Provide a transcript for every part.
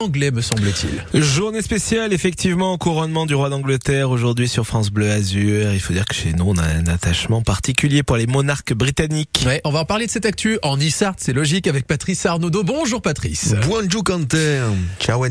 anglais me semble-t-il. Journée spéciale, effectivement, couronnement du roi d'Angleterre aujourd'hui sur France Bleu Azur. Il faut dire que chez nous, on a un attachement particulier pour les monarques britanniques. Ouais, on va en parler de cette actu en Issart, c'est logique, avec Patrice Arnaudot. Bonjour Patrice. Bonjour Quentin, ciao.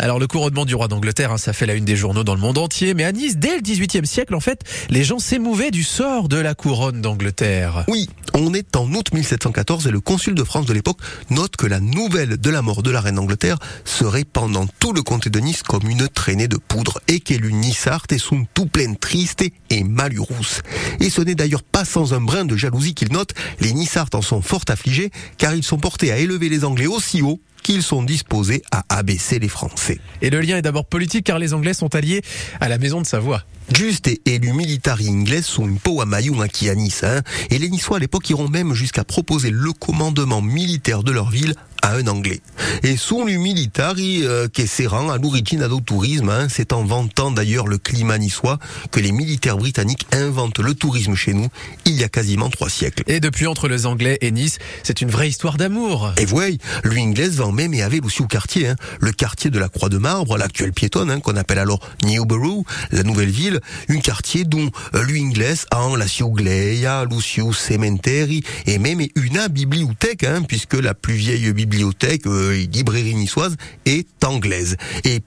Alors le couronnement du roi d'Angleterre, hein, ça fait la une des journaux dans le monde entier, mais à Nice, dès le 18e siècle, en fait, les gens s'émouvaient du sort de la couronne d'Angleterre. Oui, on est en août 1714 et le consul de France de l'époque note que la nouvelle de la mort de la reine d'Angleterre serait pendant tout le comté de Nice comme une traînée de poudre et qu'elle Nissart et sont tout pleines tristes et malurousse. Et ce n'est d'ailleurs pas sans un brin de jalousie qu'il note, les Nissart en sont fort affligés car ils sont portés à élever les Anglais aussi haut qu'ils sont disposés à abaisser les Français. Et le lien est d'abord politique car les Anglais sont alliés à la maison de Savoie. Juste et élu militari inglés sont une peau à maillot à Nice, hein, et les Niçois à l'époque iront même jusqu'à proposer le commandement militaire de leur ville à un Anglais. Et son militari euh, qui se rend à l'origine du tourisme, hein, c'est en vantant d'ailleurs le climat niçois que les militaires britanniques inventent le tourisme chez nous il y a quasiment trois siècles. Et depuis entre les Anglais et Nice, c'est une vraie histoire d'amour. Et voyez, l'Anglaise va même et avait aussi au quartier, hein, le quartier de la Croix de Marbre, l'actuelle piétonne, hein, qu'on appelle alors Newborough, la nouvelle ville, un quartier dont euh, l'Anglaise a la Siugleia, Lucio Cementeri, et même une bibliothèque, hein, puisque la plus vieille bibliothèque bibliothèque, euh, librairie niçoise, est anglaise. Et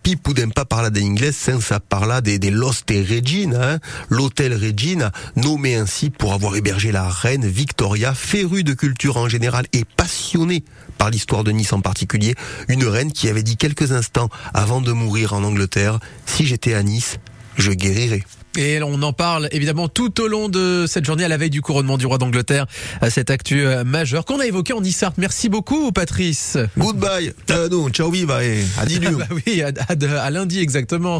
pas parler d'anglais ça parler des, Lost Regina, hein. l'hôtel Regina, nommé ainsi pour avoir hébergé la reine Victoria, férue de culture en général et passionnée par l'histoire de Nice en particulier, une reine qui avait dit quelques instants avant de mourir en Angleterre, si j'étais à Nice, je guérirais. Et on en parle évidemment tout au long de cette journée à la veille du couronnement du roi d'Angleterre, à cette actu euh, majeure qu'on a évoqué en Issart. Merci beaucoup, Patrice. Goodbye. Euh, non, ciao viva et à bah oui, à lundi exactement.